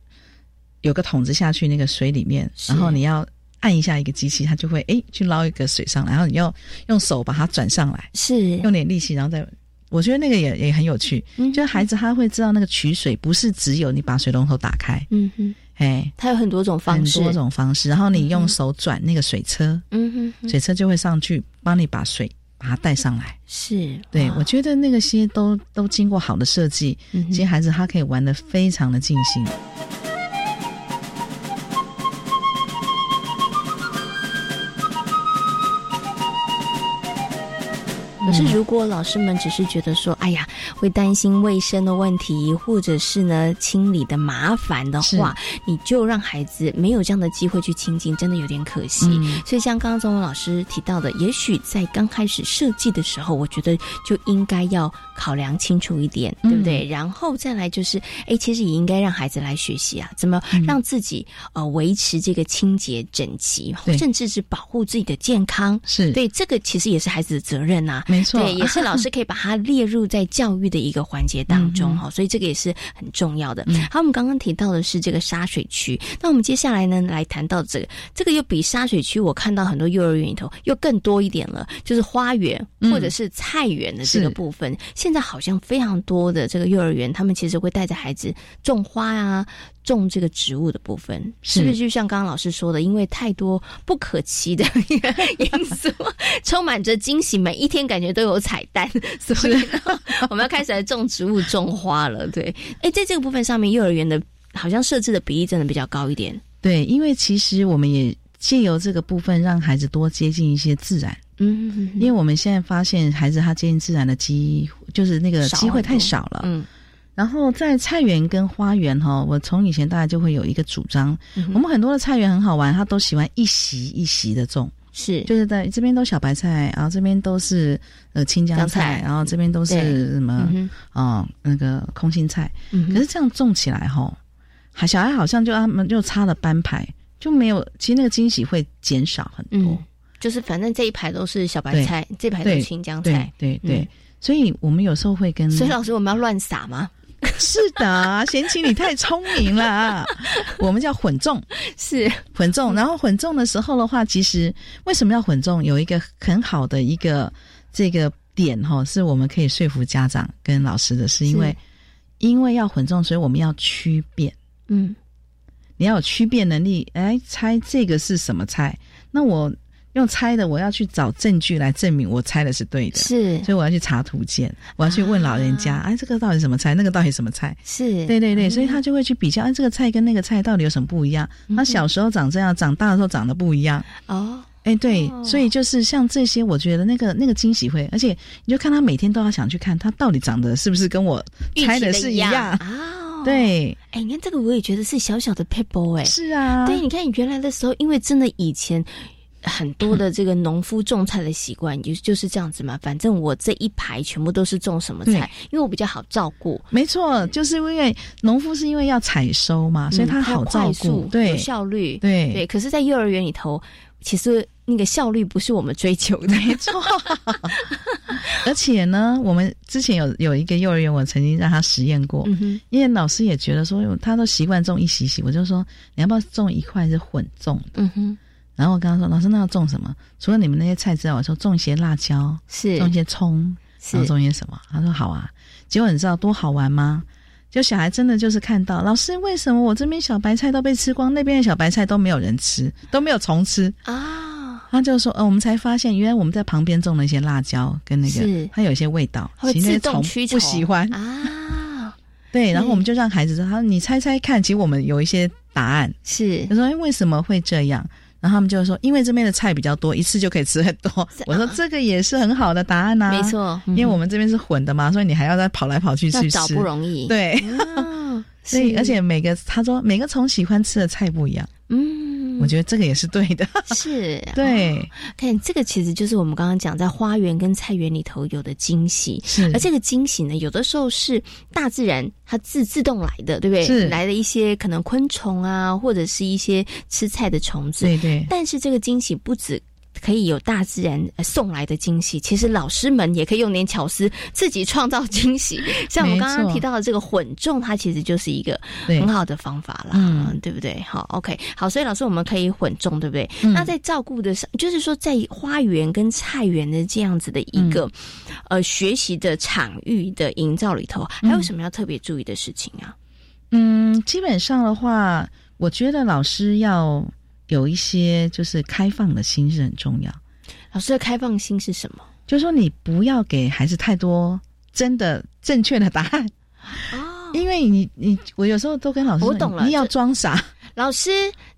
有个桶子下去那个水里面，然后你要按一下一个机器，它就会哎去捞一个水上来，然后你要用手把它转上来，是。用点力气，然后再我觉得那个也也很有趣，嗯、就是孩子他会知道那个取水不是只有你把水龙头打开，嗯哼，哎，它有很多种方式，很多种方式，然后你用手转那个水车，嗯哼，水车就会上去帮你把水。把它带上来，是对我觉得那个些都都经过好的设计，其实孩子他可以玩的非常的尽兴。可是，如果老师们只是觉得说，哎呀，会担心卫生的问题，或者是呢清理的麻烦的话，你就让孩子没有这样的机会去亲近，真的有点可惜。嗯、所以，像刚刚钟文老师提到的，也许在刚开始设计的时候，我觉得就应该要考量清楚一点，对不对？嗯、然后再来就是，哎，其实也应该让孩子来学习啊，怎么让自己、嗯、呃维持这个清洁整齐，甚至是保护自己的健康。是对这个其实也是孩子的责任呐、啊。没错，对，也是老师可以把它列入在教育的一个环节当中哈，所以这个也是很重要的。好，我们刚刚提到的是这个沙水区，那我们接下来呢来谈到这个，这个又比沙水区我看到很多幼儿园里头又更多一点了，就是花园或者是菜园的这个部分。现在好像非常多的这个幼儿园，他们其实会带着孩子种花啊。种这个植物的部分，是不是就像刚刚老师说的，因为太多不可期的 因素，充满着惊喜，每一天感觉都有彩蛋，所以我们要开始来种植物、种花了。对，哎，在这个部分上面，幼儿园的好像设置的比例真的比较高一点。对，因为其实我们也借由这个部分，让孩子多接近一些自然。嗯，因为我们现在发现，孩子他接近自然的机，就是那个机会太少了。嗯。然后在菜园跟花园哈，我从以前大家就会有一个主张，我们很多的菜园很好玩，他都喜欢一席一席的种，是。就是在这边都小白菜，然后这边都是呃青江菜，然后这边都是什么哦那个空心菜，可是这样种起来哈，还小孩好像就他们就插了班牌，就没有，其实那个惊喜会减少很多，就是反正这一排都是小白菜，这排都是青江菜，对对，所以我们有时候会跟，所以老师我们要乱撒吗？是的，贤琴你太聪明了。我们叫混种，是混种。然后混种的时候的话，其实为什么要混种？有一个很好的一个这个点哈，是我们可以说服家长跟老师的，是因为因为要混种，所以我们要区辨。嗯，你要有区辨能力，哎，猜这个是什么菜？那我。用猜的，我要去找证据来证明我猜的是对的，是，所以我要去查图鉴，我要去问老人家，哎，这个到底什么菜？那个到底什么菜？是对对对，所以他就会去比较，哎，这个菜跟那个菜到底有什么不一样？他小时候长这样，长大的时候长得不一样。哦，哎，对，所以就是像这些，我觉得那个那个惊喜会，而且你就看他每天都要想去看他到底长得是不是跟我猜的是一样啊？对，哎，你看这个我也觉得是小小的 people 哎，是啊，对，你看你原来的时候，因为真的以前。很多的这个农夫种菜的习惯就就是这样子嘛，反正我这一排全部都是种什么菜，因为我比较好照顾。没错，就是因为农夫是因为要采收嘛，所以他好照顾，对，有效率，对对。可是，在幼儿园里头，其实那个效率不是我们追求的，没错。而且呢，我们之前有有一个幼儿园，我曾经让他实验过，嗯、因为老师也觉得说，他都习惯种一洗洗，我就说你要不要种一块是混种的？嗯哼。然后我跟他说：“老师，那要种什么？除了你们那些菜之外，我说种一些辣椒，是种一些葱，然后种一些什么？”他说：“好啊。”结果你知道多好玩吗？就小孩真的就是看到老师为什么我这边小白菜都被吃光，那边的小白菜都没有人吃，都没有虫吃啊？他就说：“呃，我们才发现原来我们在旁边种了一些辣椒跟那个，它有一些味道，其实虫不喜欢啊。”对，然后我们就让孩子说：“他说你猜猜看。”其实我们有一些答案，是他说：“为什么会这样？”然后他们就说，因为这边的菜比较多，一次就可以吃很多。我说这个也是很好的答案呐，没错，因为我们这边是混的嘛，所以你还要再跑来跑去去找不容易。对，所以而且每个他说每个虫喜欢吃的菜不一样。嗯，我觉得这个也是对的。是，对，看这个其实就是我们刚刚讲在花园跟菜园里头有的惊喜。是，而这个惊喜呢，有的时候是大自然它自自动来的，对不对？是，来的一些可能昆虫啊，或者是一些吃菜的虫子。对对。但是这个惊喜不止。可以有大自然送来的惊喜，其实老师们也可以用点巧思，自己创造惊喜。像我们刚刚提到的这个混种，它其实就是一个很好的方法啦，嗯，对不对？好，OK，好，所以老师我们可以混种，对不对？那在照顾的上，就是说在花园跟菜园的这样子的一个呃学习的场域的营造里头，还有什么要特别注意的事情啊？嗯，基本上的话，我觉得老师要。有一些就是开放的心是很重要。老师的开放心是什么？就是说你不要给孩子太多真的正确的答案哦，因为你你我有时候都跟老师我懂了，你要装傻。老师，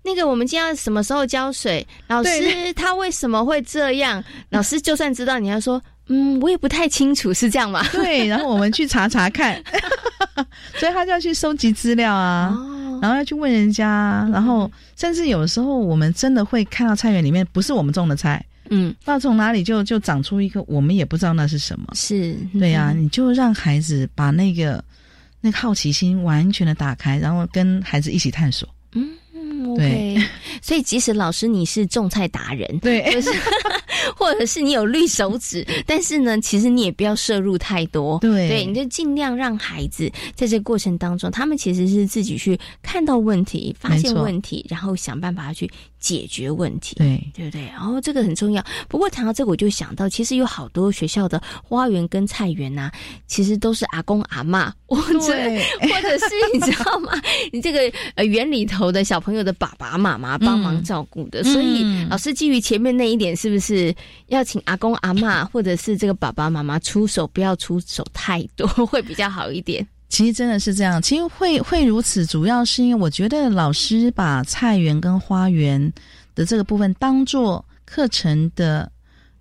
那个我们今天要什么时候浇水？老师他为什么会这样？老师就算知道，你要说嗯，我也不太清楚，是这样吗？对，然后我们去查查看，所以他就要去收集资料啊。然后要去问人家，然后甚至有时候我们真的会看到菜园里面不是我们种的菜，嗯，不知道从哪里就就长出一个，我们也不知道那是什么。是对呀，你就让孩子把那个那个好奇心完全的打开，然后跟孩子一起探索。嗯。对，所以即使老师你是种菜达人，对，或者是或者是你有绿手指，但是呢，其实你也不要摄入太多，对，对，你就尽量让孩子在这个过程当中，他们其实是自己去看到问题、发现问题，然后想办法去解决问题，对，对不对？然后这个很重要。不过谈到这个，我就想到，其实有好多学校的花园跟菜园呐，其实都是阿公阿妈，或者或者是你知道吗？你这个呃园里头的小朋友的。爸爸妈妈帮忙照顾的，所以老师基于前面那一点，是不是要请阿公阿妈 或者是这个爸爸妈妈出手，不要出手太多，会比较好一点？其实真的是这样，其实会会如此，主要是因为我觉得老师把菜园跟花园的这个部分当做课程的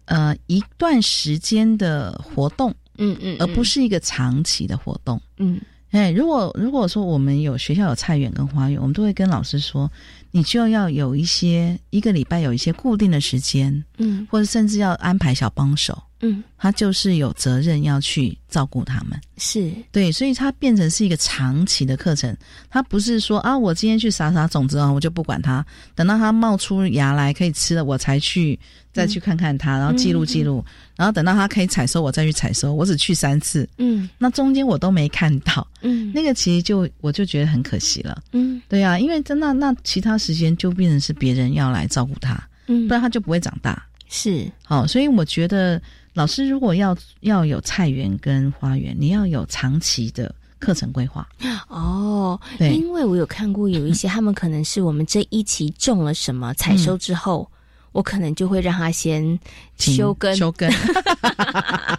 呃一段时间的活动，嗯嗯，而不是一个长期的活动，嗯。哎，如果如果说我们有学校有菜园跟花园，我们都会跟老师说，你就要有一些一个礼拜有一些固定的时间，嗯，或者甚至要安排小帮手。嗯，他就是有责任要去照顾他们，是。对，所以它变成是一个长期的课程。他不是说啊，我今天去撒撒种子啊，我就不管它，等到它冒出芽来可以吃了，我才去再去看看它，然后记录记录，然后等到它可以采收，我再去采收。我只去三次，嗯，那中间我都没看到，嗯，那个其实就我就觉得很可惜了，嗯，对啊，因为真的那其他时间就变成是别人要来照顾它，嗯，不然它就不会长大，是。好，所以我觉得。老师如果要要有菜园跟花园，你要有长期的课程规划哦。对，因为我有看过有一些，他们可能是我们这一期种了什么，采收之后，我可能就会让他先休耕，休耕。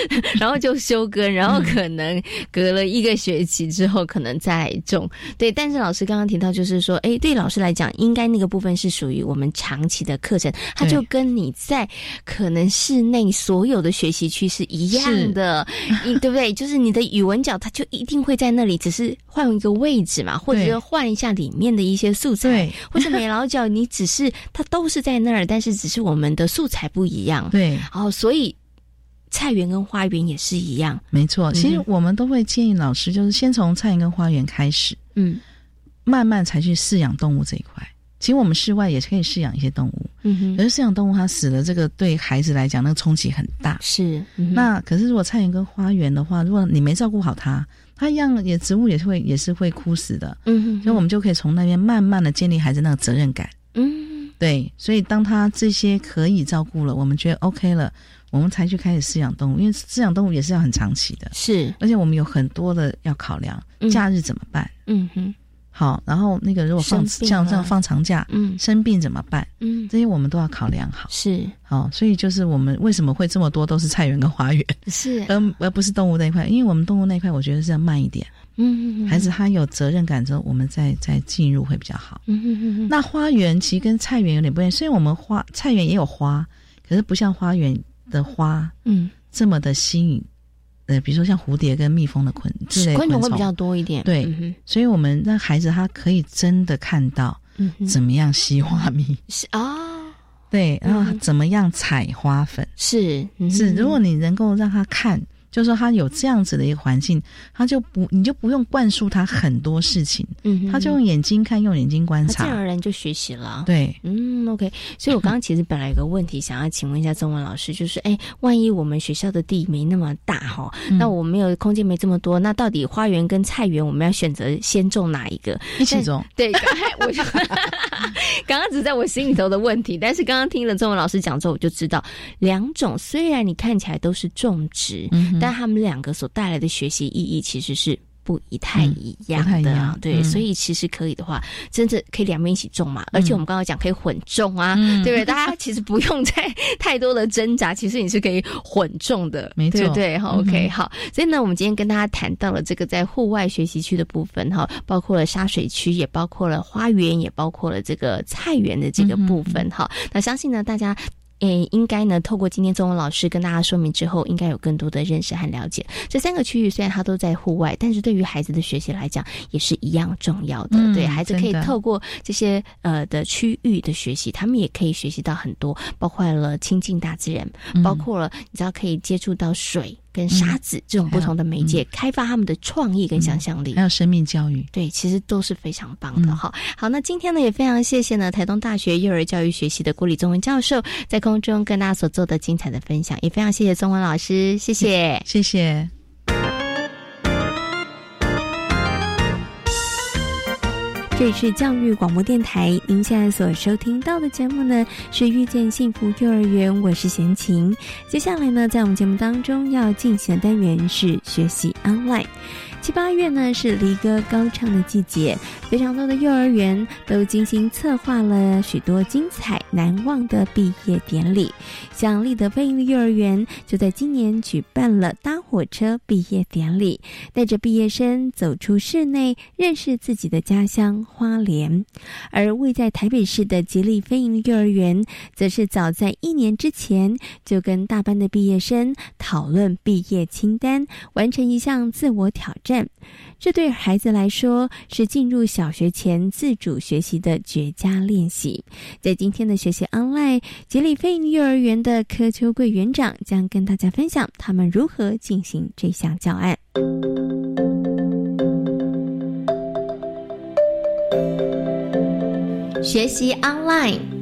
然后就休耕，然后可能隔了一个学期之后，可能再种。对，但是老师刚刚提到，就是说，哎，对老师来讲，应该那个部分是属于我们长期的课程，它就跟你在可能室内所有的学习区是一样的，对不对？就是你的语文角，它就一定会在那里，只是换一个位置嘛，或者换一下里面的一些素材，或者美劳角，你只是它都是在那儿，但是只是我们的素材不一样。对，然后所以。菜园跟花园也是一样，没错。其实我们都会建议老师，就是先从菜园跟花园开始，嗯，慢慢才去饲养动物这一块。其实我们室外也可以饲养一些动物，嗯哼。可是饲养动物它死了，这个对孩子来讲那个冲击很大。是。那可是如果菜园跟花园的话，如果你没照顾好它，它一样也植物也是会也是会枯死的。嗯哼。所以我们就可以从那边慢慢的建立孩子那个责任感。嗯，对。所以当他这些可以照顾了，我们觉得 OK 了。我们才去开始饲养动物，因为饲养动物也是要很长期的，是，而且我们有很多的要考量，假日怎么办？嗯哼，好，然后那个如果放像这样放长假，嗯，生病怎么办？嗯，这些我们都要考量好，是，好，所以就是我们为什么会这么多都是菜园跟花园，是，而而不是动物那一块，因为我们动物那一块我觉得是要慢一点，嗯，孩子他有责任感之后，我们再再进入会比较好，嗯哼哼，那花园其实跟菜园有点不一样，虽然我们花菜园也有花，可是不像花园。的花，嗯，这么的吸引呃，比如说像蝴蝶跟蜜蜂的昆之类昆虫会比较多一点。对，所以我们让孩子他可以真的看到怎么样吸花蜜。是啊，对，然后怎么样采花粉。是是，如果你能够让他看。就是说，他有这样子的一个环境，他就不，你就不用灌输他很多事情，嗯，他就用眼睛看，用眼睛观察，自然而然就学习了。对，嗯，OK。所以我刚刚其实本来有个问题想要请问一下中文老师，就是，哎，万一我们学校的地没那么大哈，那我没有空间没这么多，那到底花园跟菜园我们要选择先种哪一个？一起种。对，刚才我就 刚刚只在我心里头的问题，但是刚刚听了中文老师讲之后，我就知道两种虽然你看起来都是种植，嗯。但他们两个所带来的学习意义其实是不一太一样的，对，所以其实可以的话，真的可以两边一起种嘛。而且我们刚刚讲可以混种啊，对不对？大家其实不用再太多的挣扎，其实你是可以混种的，没错，对，好，OK，好。所以呢，我们今天跟大家谈到了这个在户外学习区的部分，哈，包括了沙水区，也包括了花园，也包括了这个菜园的这个部分，哈。那相信呢，大家。诶，应该呢，透过今天中文老师跟大家说明之后，应该有更多的认识和了解。这三个区域虽然它都在户外，但是对于孩子的学习来讲，也是一样重要的。对孩子可以透过这些呃的区域的学习，他们也可以学习到很多，包括了亲近大自然，包括了你知道可以接触到水。跟沙子这种不同的媒介，开发他们的创意跟想象力，还有生命教育，对，其实都是非常棒的哈。好，那今天呢，也非常谢谢呢台东大学幼儿教育学系的郭李宗文教授在空中跟大家所做的精彩的分享，也非常谢谢宗文老师，谢谢，谢谢。这里是教育广播电台，您现在所收听到的节目呢是遇见幸福幼儿园，我是贤琴。接下来呢，在我们节目当中要进行的单元是学习 online。七八月呢是离歌高唱的季节，非常多的幼儿园都精心策划了许多精彩难忘的毕业典礼。像立德飞鹰的幼儿园就在今年举办了搭火车毕业典礼，带着毕业生走出室内，认识自己的家乡花莲。而位在台北市的吉利飞鹰幼儿园，则是早在一年之前就跟大班的毕业生讨论毕业清单，完成一项自我挑战。这对孩子来说是进入小学前自主学习的绝佳练习。在今天的学习 online，吉里飞鹰幼儿园的柯秋贵园长将跟大家分享他们如何进行这项教案。学习 online。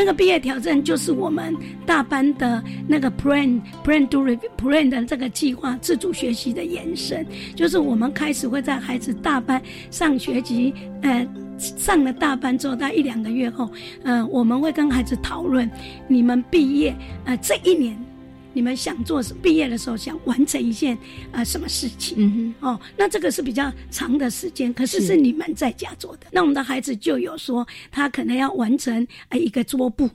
那个毕业挑战就是我们大班的那个 plan plan do plan 的这个计划自主学习的延伸，就是我们开始会在孩子大班上学期，呃，上了大班之后，大概一两个月后，呃，我们会跟孩子讨论你们毕业，呃，这一年。你们想做毕业的时候想完成一件啊什么事情？嗯哼，哦，那这个是比较长的时间，可是是。你们在家做的。那我们的孩子就有说，他可能要完成啊一个桌布，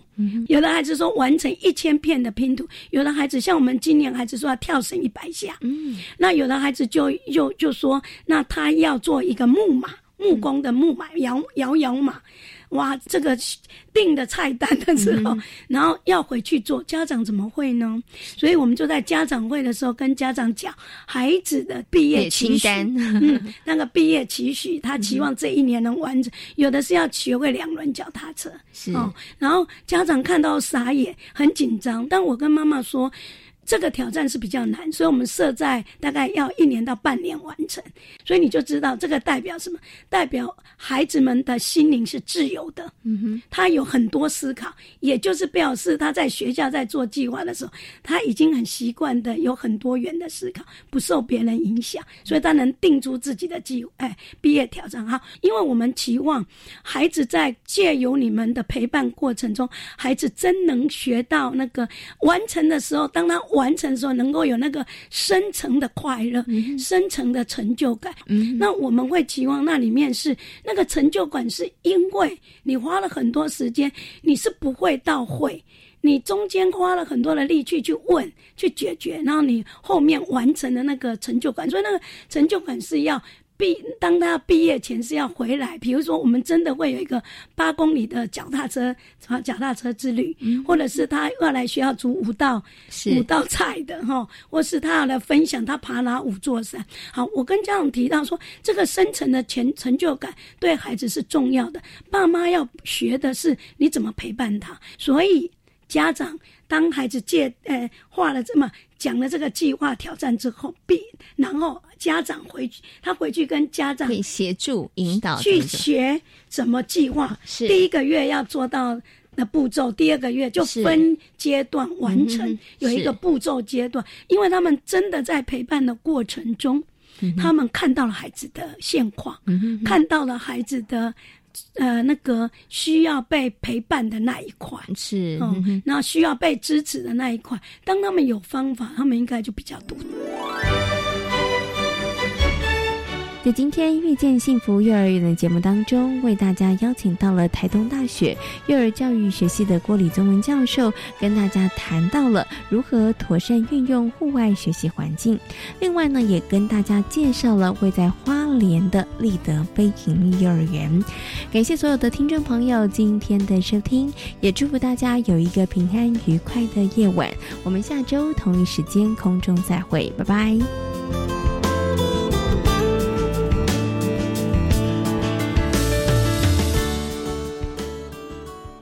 有的孩子说完成一千片的拼图，有的孩子像我们今年孩子说要跳绳一百下，嗯，那有的孩子就又就说，那他要做一个木马，木工的木马，摇摇摇马。哇，这个定的菜单的时候，然后要回去做，家长怎么会呢？所以我们就在家长会的时候跟家长讲孩子的毕业期许，嗯，那个毕业期许，他期望这一年能完成，有的是要学会两轮脚踏车，是。哦，然后家长看到傻眼，很紧张，但我跟妈妈说。这个挑战是比较难，所以我们设在大概要一年到半年完成。所以你就知道这个代表什么？代表孩子们的心灵是自由的。嗯哼，他有很多思考，也就是表示他在学校在做计划的时候，他已经很习惯的有很多元的思考，不受别人影响，所以他能定出自己的计哎毕业挑战哈。因为我们期望孩子在借由你们的陪伴过程中，孩子真能学到那个完成的时候，当他。完成的时候能够有那个深层的快乐，深层的成就感。那我们会期望那里面是那个成就感，是因为你花了很多时间，你是不会到会，你中间花了很多的力气去问、去解决，然后你后面完成的那个成就感。所以那个成就感是要毕当他毕业前是要回来，比如说我们真的会有一个八公里的脚踏车脚踏车之旅，或者是他要来学校煮五道五道菜的哈，或是他要来分享他爬哪五座山。好，我跟家长提到说，这个深层的前成就感对孩子是重要的，爸妈要学的是你怎么陪伴他，所以家长。当孩子借呃画了这么讲了这个计划挑战之后，必然后家长回去，他回去跟家长可以协助引导去学怎么计划。是第一个月要做到的步骤，第二个月就分阶段完成，有一个步骤阶段。因为他们真的在陪伴的过程中，他们看到了孩子的现况，看到了孩子的。呃，那个需要被陪伴的那一块是，那需要被支持的那一块，当他们有方法，他们应该就比较多。在今天遇见幸福幼儿园的节目当中，为大家邀请到了台东大学幼儿教育学系的郭李宗文教授，跟大家谈到了如何妥善运用户外学习环境。另外呢，也跟大家介绍了位在花莲的立德非营幼儿园。感谢所有的听众朋友今天的收听，也祝福大家有一个平安愉快的夜晚。我们下周同一时间空中再会，拜拜。